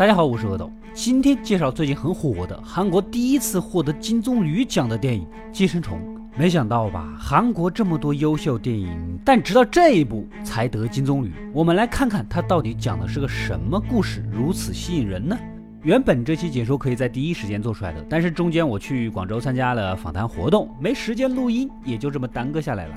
大家好，我是阿斗，今天介绍最近很火的韩国第一次获得金棕榈奖的电影《寄生虫》。没想到吧，韩国这么多优秀电影，但直到这一部才得金棕榈。我们来看看它到底讲的是个什么故事，如此吸引人呢？原本这期解说可以在第一时间做出来的，但是中间我去广州参加了访谈活动，没时间录音，也就这么耽搁下来了。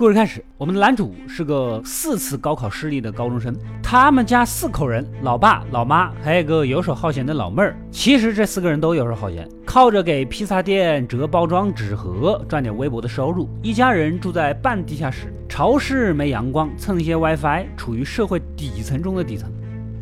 故事开始，我们的男主是个四次高考失利的高中生，他们家四口人，老爸、老妈，还有个游手好闲的老妹儿。其实这四个人都游手好闲，靠着给披萨店折包装纸盒赚点微薄的收入。一家人住在半地下室，潮湿没阳光，蹭一些 WiFi，处于社会底层中的底层。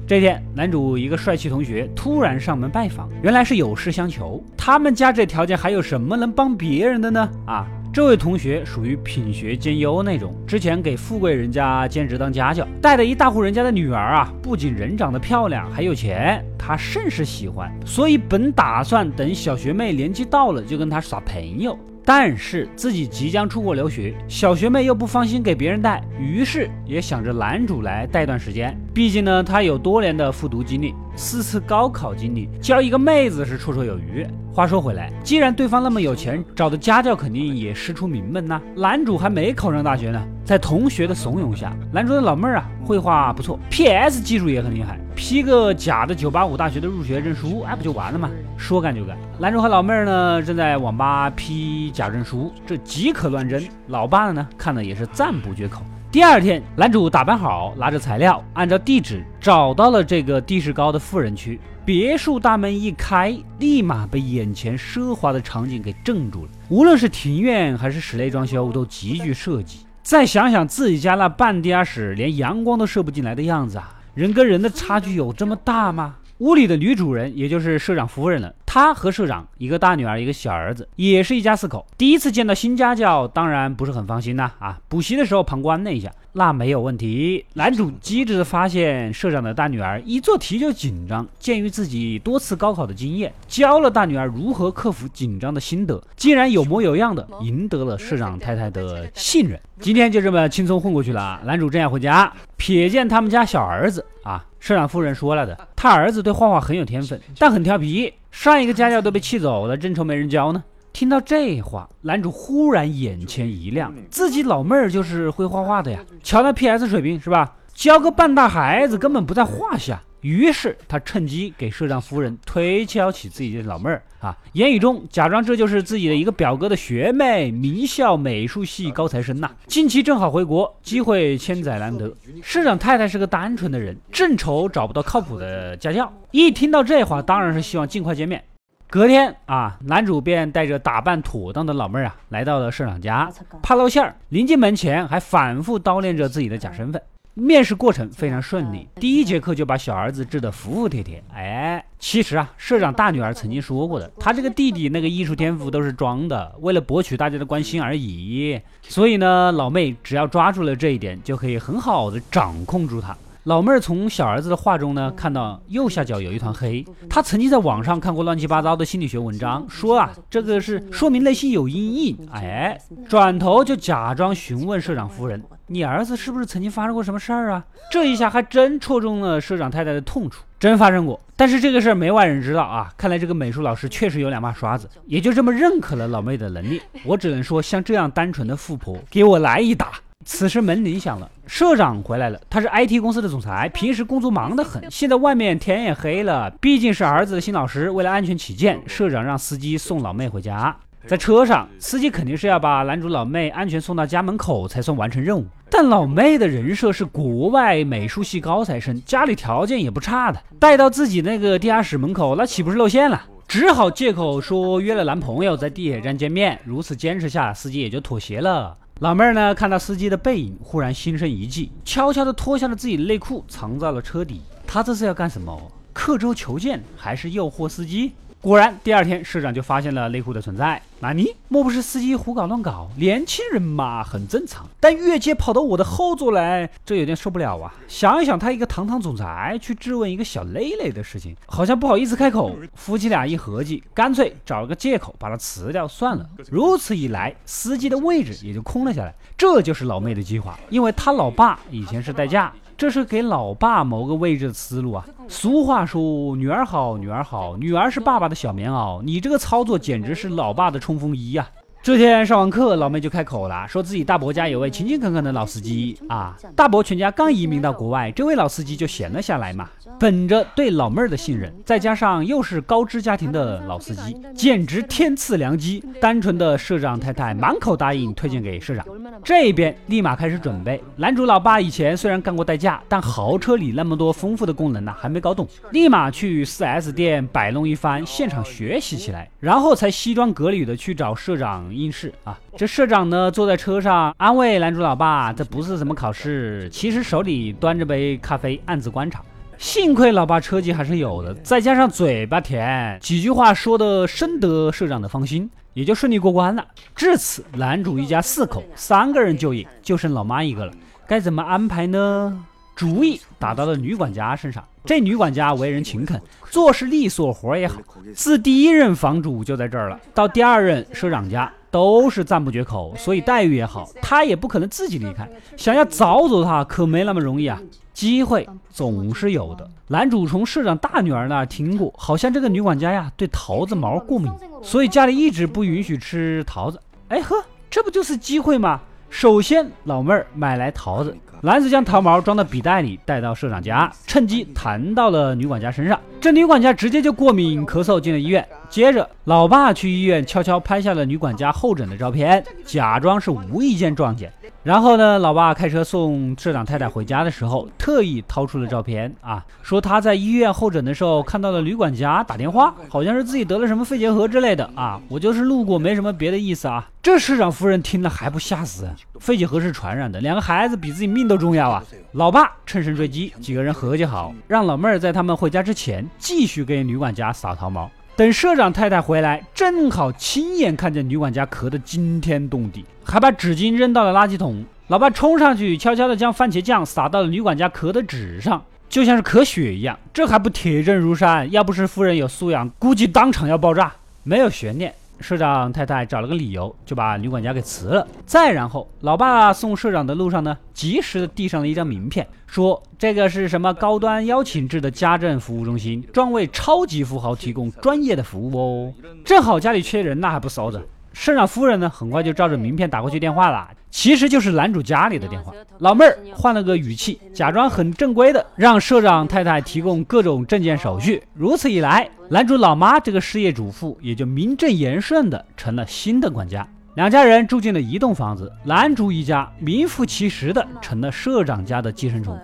这天，男主一个帅气同学突然上门拜访，原来是有事相求。他们家这条件还有什么能帮别人的呢？啊！这位同学属于品学兼优那种，之前给富贵人家兼职当家教，带的一大户人家的女儿啊，不仅人长得漂亮，还有钱，他甚是喜欢，所以本打算等小学妹年纪到了就跟她耍朋友。但是自己即将出国留学，小学妹又不放心给别人带，于是也想着男主来带段时间。毕竟呢，他有多年的复读经历，四次高考经历，教一个妹子是绰绰有余。话说回来，既然对方那么有钱，找的家教肯定也师出名门呐。男主还没考上大学呢，在同学的怂恿下，男主的老妹儿啊，绘画不错，PS 技术也很厉害，批个假的九八五大学的入学证书，哎，不就完了吗？说干就干。男主和老妹儿呢，正在网吧批假证书，这即可乱真。老爸呢，看的也是赞不绝口。第二天，男主打扮好，拿着材料，按照地址找到了这个地势高的富人区。别墅大门一开，立马被眼前奢华的场景给镇住了。无论是庭院还是室内装修，都极具设计。再想想自己家那半地下室，连阳光都射不进来的样子啊，人跟人的差距有这么大吗？屋里的女主人，也就是社长夫人了。她和社长一个大女儿，一个小儿子，也是一家四口。第一次见到新家教，当然不是很放心呐。啊，补习的时候旁观了一下，那没有问题。男主机智的发现，社长的大女儿一做题就紧张。鉴于自己多次高考的经验，教了大女儿如何克服紧张的心得，竟然有模有样的赢得了社长太太的信任。今天就这么轻松混过去了。男主正要回家，瞥见他们家小儿子啊。社长夫人说了的，他儿子对画画很有天分，但很调皮。上一个家教都被气走了，正愁没人教呢。听到这话，男主忽然眼前一亮，自己老妹儿就是会画画的呀。瞧那 PS 水平是吧？教个半大孩子根本不在话下。于是他趁机给社长夫人推销起自己的老妹儿啊，言语中假装这就是自己的一个表哥的学妹，名校美术系高材生呐。近期正好回国，机会千载难得。社长太太是个单纯的人，正愁找不到靠谱的家教。一听到这话，当然是希望尽快见面。隔天啊，男主便带着打扮妥当的老妹儿啊，来到了社长家，怕露馅儿。临进门前，还反复叨念着自己的假身份。面试过程非常顺利，第一节课就把小儿子治得服服帖帖。哎，其实啊，社长大女儿曾经说过的，他这个弟弟那个艺术天赋都是装的，为了博取大家的关心而已。所以呢，老妹只要抓住了这一点，就可以很好的掌控住他。老妹儿从小儿子的画中呢，看到右下角有一团黑。她曾经在网上看过乱七八糟的心理学文章，说啊，这个是说明内心有阴影。哎，转头就假装询问社长夫人：“你儿子是不是曾经发生过什么事儿啊？”这一下还真戳中了社长太太的痛处，真发生过。但是这个事儿没外人知道啊。看来这个美术老师确实有两把刷子，也就这么认可了老妹的能力。我只能说，像这样单纯的富婆，给我来一打。此时门铃响了，社长回来了。他是 IT 公司的总裁，平时工作忙得很。现在外面天也黑了，毕竟是儿子的新老师，为了安全起见，社长让司机送老妹回家。在车上，司机肯定是要把男主老妹安全送到家门口才算完成任务。但老妹的人设是国外美术系高材生，家里条件也不差的，带到自己那个地下室门口，那岂不是露馅了？只好借口说约了男朋友在地铁站见面。如此坚持下，司机也就妥协了。老妹儿呢？看到司机的背影，忽然心生一计，悄悄地脱下了自己的内裤，藏在了车底。她这是要干什么？刻舟求剑，还是诱惑司机？果然，第二天社长就发现了内裤的存在。纳尼莫不是司机胡搞乱搞？年轻人嘛，很正常。但越界跑到我的后座来，这有点受不了啊！想一想，他一个堂堂总裁去质问一个小累累的事情，好像不好意思开口。夫妻俩一合计，干脆找个借口把他辞掉算了。如此一来，司机的位置也就空了下来。这就是老妹的计划，因为他老爸以前是代驾。这是给老爸谋个位置的思路啊！俗话说，女儿好，女儿好，女儿是爸爸的小棉袄。你这个操作简直是老爸的冲锋衣呀！这天上完课，老妹就开口了，说自己大伯家有位勤勤恳恳的老司机啊。大伯全家刚移民到国外，这位老司机就闲了下来嘛。本着对老妹儿的信任，再加上又是高知家庭的老司机，简直天赐良机。单纯的社长太太满口答应推荐给社长，这边立马开始准备。男主老爸以前虽然干过代驾，但豪车里那么多丰富的功能呢，还没搞懂，立马去 4S 店摆弄一番，现场学习起来，然后才西装革履的去找社长。应试啊！这社长呢，坐在车上安慰男主老爸：“这不是什么考试，其实手里端着杯咖啡，暗自观察。幸亏老爸车技还是有的，再加上嘴巴甜，几句话说的深得社长的芳心，也就顺利过关了。至此，男主一家四口三个人就业，就剩老妈一个了，该怎么安排呢？主意打到了女管家身上。这女管家为人勤恳，做事利索，活也好。自第一任房主就在这儿了，到第二任社长家。都是赞不绝口，所以待遇也好，他也不可能自己离开，想要早走的话可没那么容易啊。机会总是有的。男主从社长大女儿那儿听过，好像这个女管家呀对桃子毛过敏，所以家里一直不允许吃桃子。哎呵，这不就是机会吗？首先，老妹儿买来桃子。男子将桃毛装到笔袋里，带到社长家，趁机弹到了女管家身上。这女管家直接就过敏咳嗽进了医院。接着，老爸去医院悄悄拍下了女管家候诊的照片，假装是无意间撞见。然后呢，老爸开车送社长太太回家的时候，特意掏出了照片啊，说他在医院候诊的时候看到了女管家打电话，好像是自己得了什么肺结核之类的啊。我就是路过，没什么别的意思啊。这市长夫人听了还不吓死？肺结核是传染的，两个孩子比自己命都重要啊！老爸趁胜追击，几个人合计好，让老妹儿在他们回家之前继续给女管家撒桃毛。等社长太太回来，正好亲眼看见女管家咳得惊天动地，还把纸巾扔到了垃圾桶。老爸冲上去，悄悄地将番茄酱撒到了女管家咳的纸上，就像是咳血一样。这还不铁证如山？要不是夫人有素养，估计当场要爆炸。没有悬念。社长太太找了个理由，就把女管家给辞了。再然后，老爸送社长的路上呢，及时的递上了一张名片，说这个是什么高端邀请制的家政服务中心，专为超级富豪提供专业的服务哦。正好家里缺人，那还不骚着。社长夫人呢，很快就照着名片打过去电话了，其实就是男主家里的电话。老妹儿换了个语气，假装很正规的让社长太太提供各种证件手续。如此一来，男主老妈这个事业主妇也就名正言顺的成了新的管家。两家人住进了一栋房子，男主一家名副其实的成了社长家的寄生虫。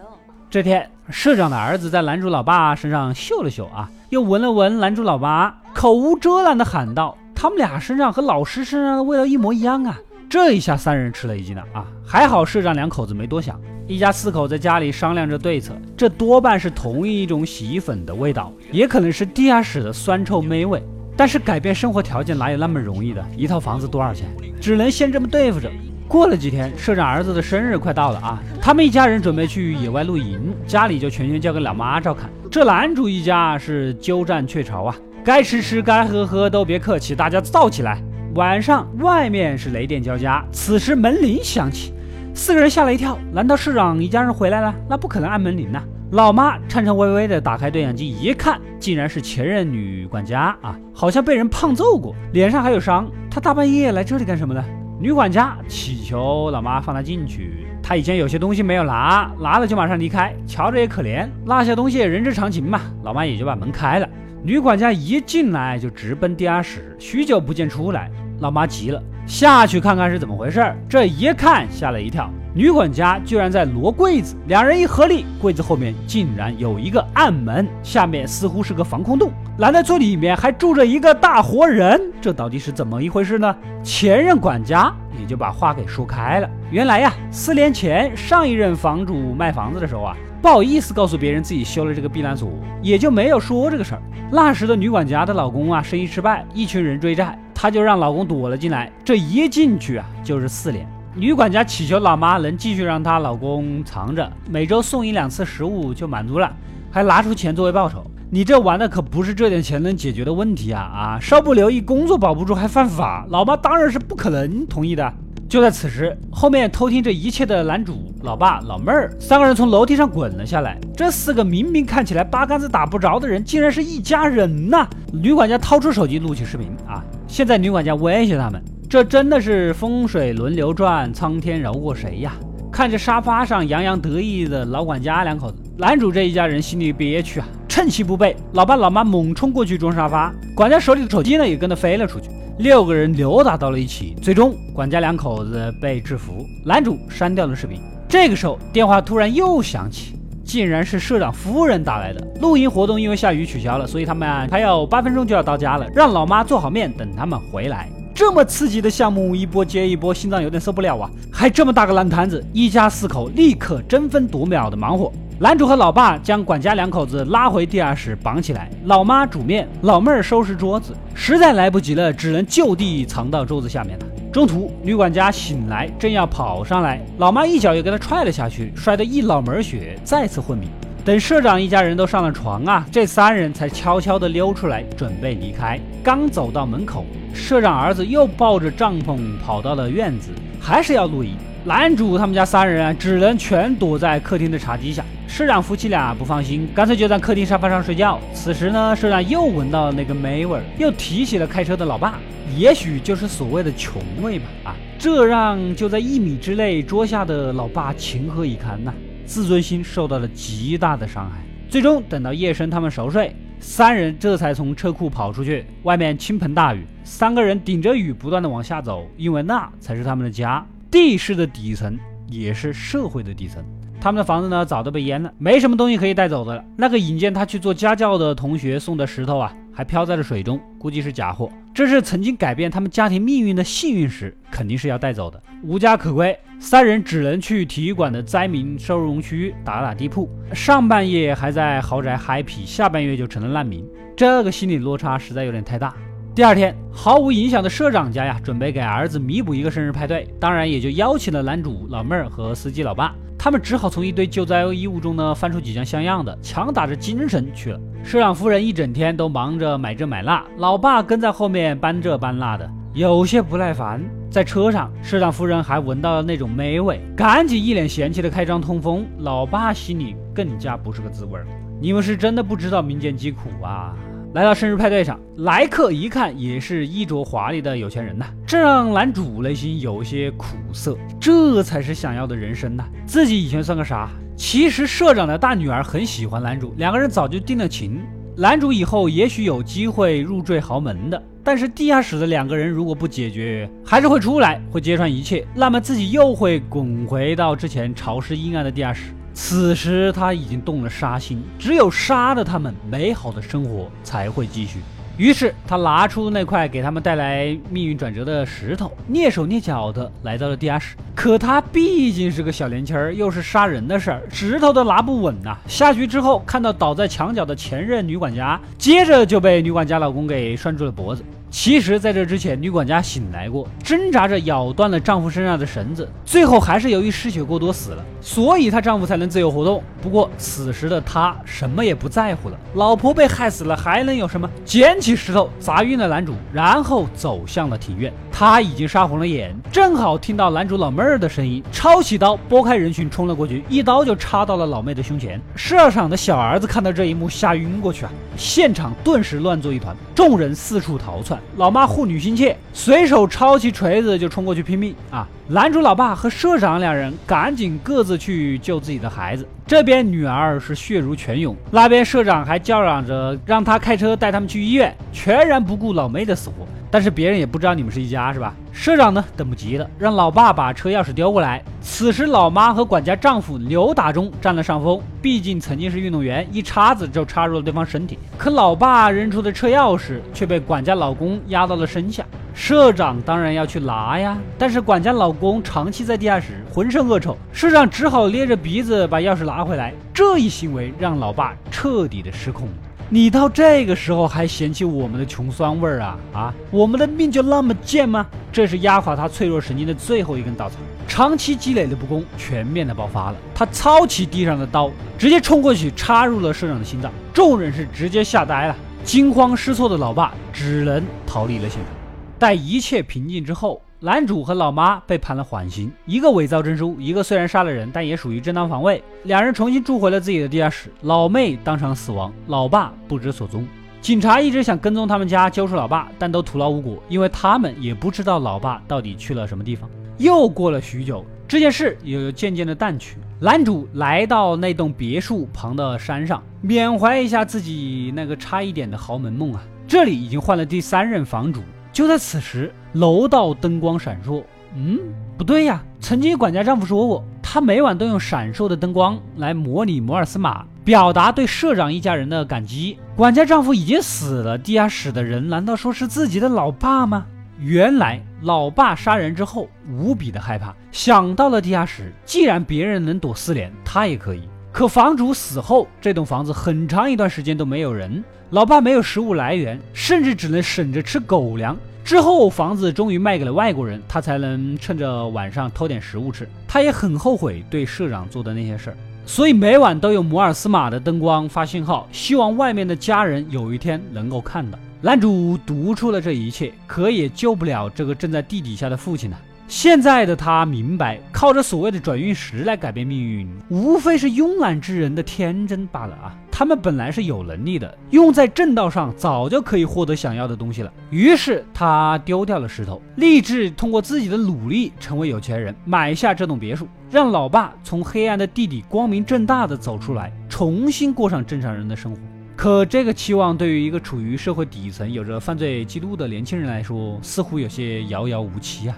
这天，社长的儿子在男主老爸身上嗅了嗅啊，又闻了闻男主老妈，口无遮拦的喊道。他们俩身上和老师身上的味道一模一样啊！这一下三人吃了一惊了啊！还好社长两口子没多想，一家四口在家里商量着对策。这多半是同一种洗衣粉的味道，也可能是地下室的酸臭霉味。但是改变生活条件哪有那么容易的？一套房子多少钱？只能先这么对付着。过了几天，社长儿子的生日快到了啊！他们一家人准备去野外露营，家里就全权交给老妈照看。这男主一家是鸠占鹊巢啊！该吃吃，该喝喝，都别客气，大家造起来！晚上外面是雷电交加，此时门铃响起，四个人吓了一跳。难道市长一家人回来了？那不可能按门铃呐！老妈颤颤巍巍的打开对讲机，一看，竟然是前任女管家啊，好像被人胖揍过，脸上还有伤。她大半夜来这里干什么呢？女管家祈求老妈放她进去，她以前有些东西没有拿，拿了就马上离开，瞧着也可怜，落下东西也人之常情嘛。老妈也就把门开了。女管家一进来就直奔地下室，许久不见出来，老妈急了，下去看看是怎么回事。这一看吓了一跳，女管家居然在摞柜子，两人一合力，柜子后面竟然有一个暗门，下面似乎是个防空洞，难道这里面还住着一个大活人？这到底是怎么一回事呢？前任管家也就把话给说开了，原来呀，四年前上一任房主卖房子的时候啊。不好意思告诉别人自己修了这个避难所，也就没有说这个事儿。那时的女管家的老公啊，生意失败，一群人追债，她就让老公躲了进来。这一进去啊，就是四年。女管家祈求老妈能继续让她老公藏着，每周送一两次食物就满足了，还拿出钱作为报酬。你这玩的可不是这点钱能解决的问题啊！啊，稍不留意，工作保不住还犯法，老妈当然是不可能同意的。就在此时，后面偷听这一切的男主、老爸、老妹儿三个人从楼梯上滚了下来。这四个明明看起来八竿子打不着的人，竟然是一家人呐！女管家掏出手机录起视频啊！现在女管家威胁他们，这真的是风水轮流转，苍天饶过谁呀？看着沙发上洋洋得意的老管家两口子，男主这一家人心里憋屈啊！趁其不备，老爸老妈猛冲过去装沙发，管家手里的手机呢也跟着飞了出去。六个人扭打到了一起，最终管家两口子被制服。男主删掉了视频。这个时候，电话突然又响起，竟然是社长夫人打来的。露营活动因为下雨取消了，所以他们还有八分钟就要到家了，让老妈做好面等他们回来。这么刺激的项目，一波接一波，心脏有点受不了啊！还这么大个烂摊子，一家四口立刻争分夺秒的忙活。男主和老爸将管家两口子拉回地下室绑起来，老妈煮面，老妹儿收拾桌子，实在来不及了，只能就地藏到桌子下面了。中途女管家醒来，正要跑上来，老妈一脚又给她踹了下去，摔得一脑门血，再次昏迷。等社长一家人都上了床啊，这三人才悄悄地溜出来，准备离开。刚走到门口，社长儿子又抱着帐篷跑到了院子，还是要露营。男主他们家三人啊，只能全躲在客厅的茶几下。社长夫妻俩不放心，干脆就在客厅沙发上睡觉。此时呢，社长又闻到了那个霉味儿，又提起了开车的老爸，也许就是所谓的穷味吧。啊，这让就在一米之内桌下的老爸情何以堪呐，自尊心受到了极大的伤害。最终等到夜深，他们熟睡，三人这才从车库跑出去。外面倾盆大雨，三个人顶着雨不断的往下走，因为那才是他们的家。地势的底层也是社会的底层，他们的房子呢早都被淹了，没什么东西可以带走的了。那个引荐他去做家教的同学送的石头啊，还飘在了水中，估计是假货。这是曾经改变他们家庭命运的幸运石，肯定是要带走的。无家可归，三人只能去体育馆的灾民收容区打打地铺。上半夜还在豪宅 happy，下半月就成了难民，这个心理落差实在有点太大。第二天，毫无影响的社长家呀，准备给儿子弥补一个生日派对，当然也就邀请了男主老妹儿和司机老爸。他们只好从一堆救灾衣物中呢翻出几件像样的，强打着精神去了。社长夫人一整天都忙着买这买那，老爸跟在后面搬这搬那的，有些不耐烦。在车上，社长夫人还闻到了那种霉味，赶紧一脸嫌弃的开窗通风。老爸心里更加不是个滋味儿，你们是真的不知道民间疾苦啊！来到生日派对上，来客一看也是衣着华丽的有钱人呐，这让男主内心有些苦涩。这才是想要的人生呐！自己以前算个啥？其实社长的大女儿很喜欢男主，两个人早就定了情。男主以后也许有机会入赘豪门的，但是地下室的两个人如果不解决，还是会出来，会揭穿一切，那么自己又会滚回到之前潮湿阴暗的地下室。此时他已经动了杀心，只有杀了他们，美好的生活才会继续。于是他拿出那块给他们带来命运转折的石头，蹑手蹑脚的来到了地下室。可他毕竟是个小年轻儿，又是杀人的事儿，石头都拿不稳呐。下去之后，看到倒在墙角的前任女管家，接着就被女管家老公给拴住了脖子。其实，在这之前，女管家醒来过，挣扎着咬断了丈夫身上的绳子，最后还是由于失血过多死了，所以她丈夫才能自由活动。不过，此时的她什么也不在乎了，老婆被害死了，还能有什么？捡起石头砸晕了男主，然后走向了庭院。他已经杀红了眼，正好听到男主老妹儿的声音，抄起刀拨开人群冲了过去，一刀就插到了老妹的胸前。社长的小儿子看到这一幕，吓晕过去啊！现场顿时乱作一团，众人四处逃窜。老妈护女心切，随手抄起锤子就冲过去拼命啊！男主老爸和社长两人赶紧各自去救自己的孩子。这边女儿是血如泉涌，那边社长还叫嚷着让他开车带他们去医院，全然不顾老妹的死活。但是别人也不知道你们是一家，是吧？社长呢，等不及了，让老爸把车钥匙丢过来。此时，老妈和管家丈夫扭打中占了上风，毕竟曾经是运动员，一叉子就插入了对方身体。可老爸扔出的车钥匙却被管家老公压到了身下。社长当然要去拿呀，但是管家老公长期在地下室，浑身恶臭，社长只好捏着鼻子把钥匙拿回来。这一行为让老爸彻底的失控。你到这个时候还嫌弃我们的穷酸味儿啊啊！我们的命就那么贱吗？这是压垮他脆弱神经的最后一根稻草。长期积累的不公全面的爆发了，他操起地上的刀，直接冲过去插入了社长的心脏。众人是直接吓呆了，惊慌失措的老爸只能逃离了现场。待一切平静之后，男主和老妈被判了缓刑，一个伪造证书，一个虽然杀了人，但也属于正当防卫。两人重新住回了自己的地下室，老妹当场死亡，老爸不知所踪。警察一直想跟踪他们家，揪出老爸，但都徒劳无果，因为他们也不知道老爸到底去了什么地方。又过了许久，这件事也渐渐的淡去。男主来到那栋别墅旁的山上，缅怀一下自己那个差一点的豪门梦啊。这里已经换了第三任房主。就在此时，楼道灯光闪烁。嗯，不对呀，曾经管家丈夫说过，他每晚都用闪烁的灯光来模拟摩尔斯码，表达对社长一家人的感激。管家丈夫已经死了，地下室的人难道说是自己的老爸吗？原来老爸杀人之后无比的害怕，想到了地下室，既然别人能躲四年，他也可以。可房主死后，这栋房子很长一段时间都没有人，老爸没有食物来源，甚至只能省着吃狗粮。之后房子终于卖给了外国人，他才能趁着晚上偷点食物吃。他也很后悔对社长做的那些事儿，所以每晚都用摩尔斯码的灯光发信号，希望外面的家人有一天能够看到。男主读出了这一切，可也救不了这个正在地底下的父亲呢。现在的他明白，靠着所谓的转运石来改变命运，无非是慵懒之人的天真罢了啊！他们本来是有能力的，用在正道上，早就可以获得想要的东西了。于是他丢掉了石头，立志通过自己的努力成为有钱人，买下这栋别墅，让老爸从黑暗的地底光明正大的走出来，重新过上正常人的生活。可这个期望对于一个处于社会底层、有着犯罪记录的年轻人来说，似乎有些遥遥无期啊。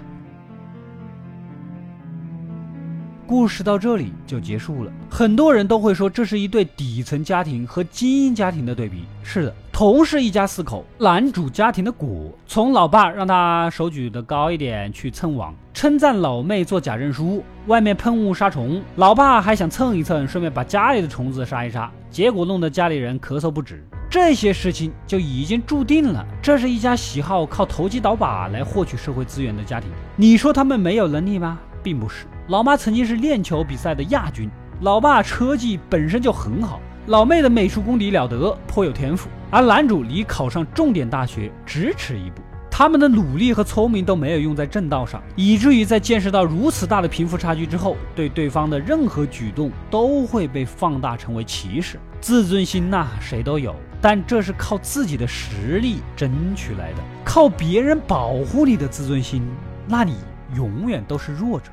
故事到这里就结束了。很多人都会说，这是一对底层家庭和精英家庭的对比。是的，同是一家四口，男主家庭的果，从老爸让他手举得高一点去蹭网，称赞老妹做假证书，外面喷雾杀虫，老爸还想蹭一蹭，顺便把家里的虫子杀一杀，结果弄得家里人咳嗽不止。这些事情就已经注定了，这是一家喜好靠投机倒把来获取社会资源的家庭。你说他们没有能力吗？并不是。老妈曾经是链球比赛的亚军，老爸车技本身就很好，老妹的美术功底了得，颇有天赋。而男主离考上重点大学只迟一步，他们的努力和聪明都没有用在正道上，以至于在见识到如此大的贫富差距之后，对对方的任何举动都会被放大成为歧视。自尊心呐，谁都有，但这是靠自己的实力争取来的，靠别人保护你的自尊心，那你永远都是弱者。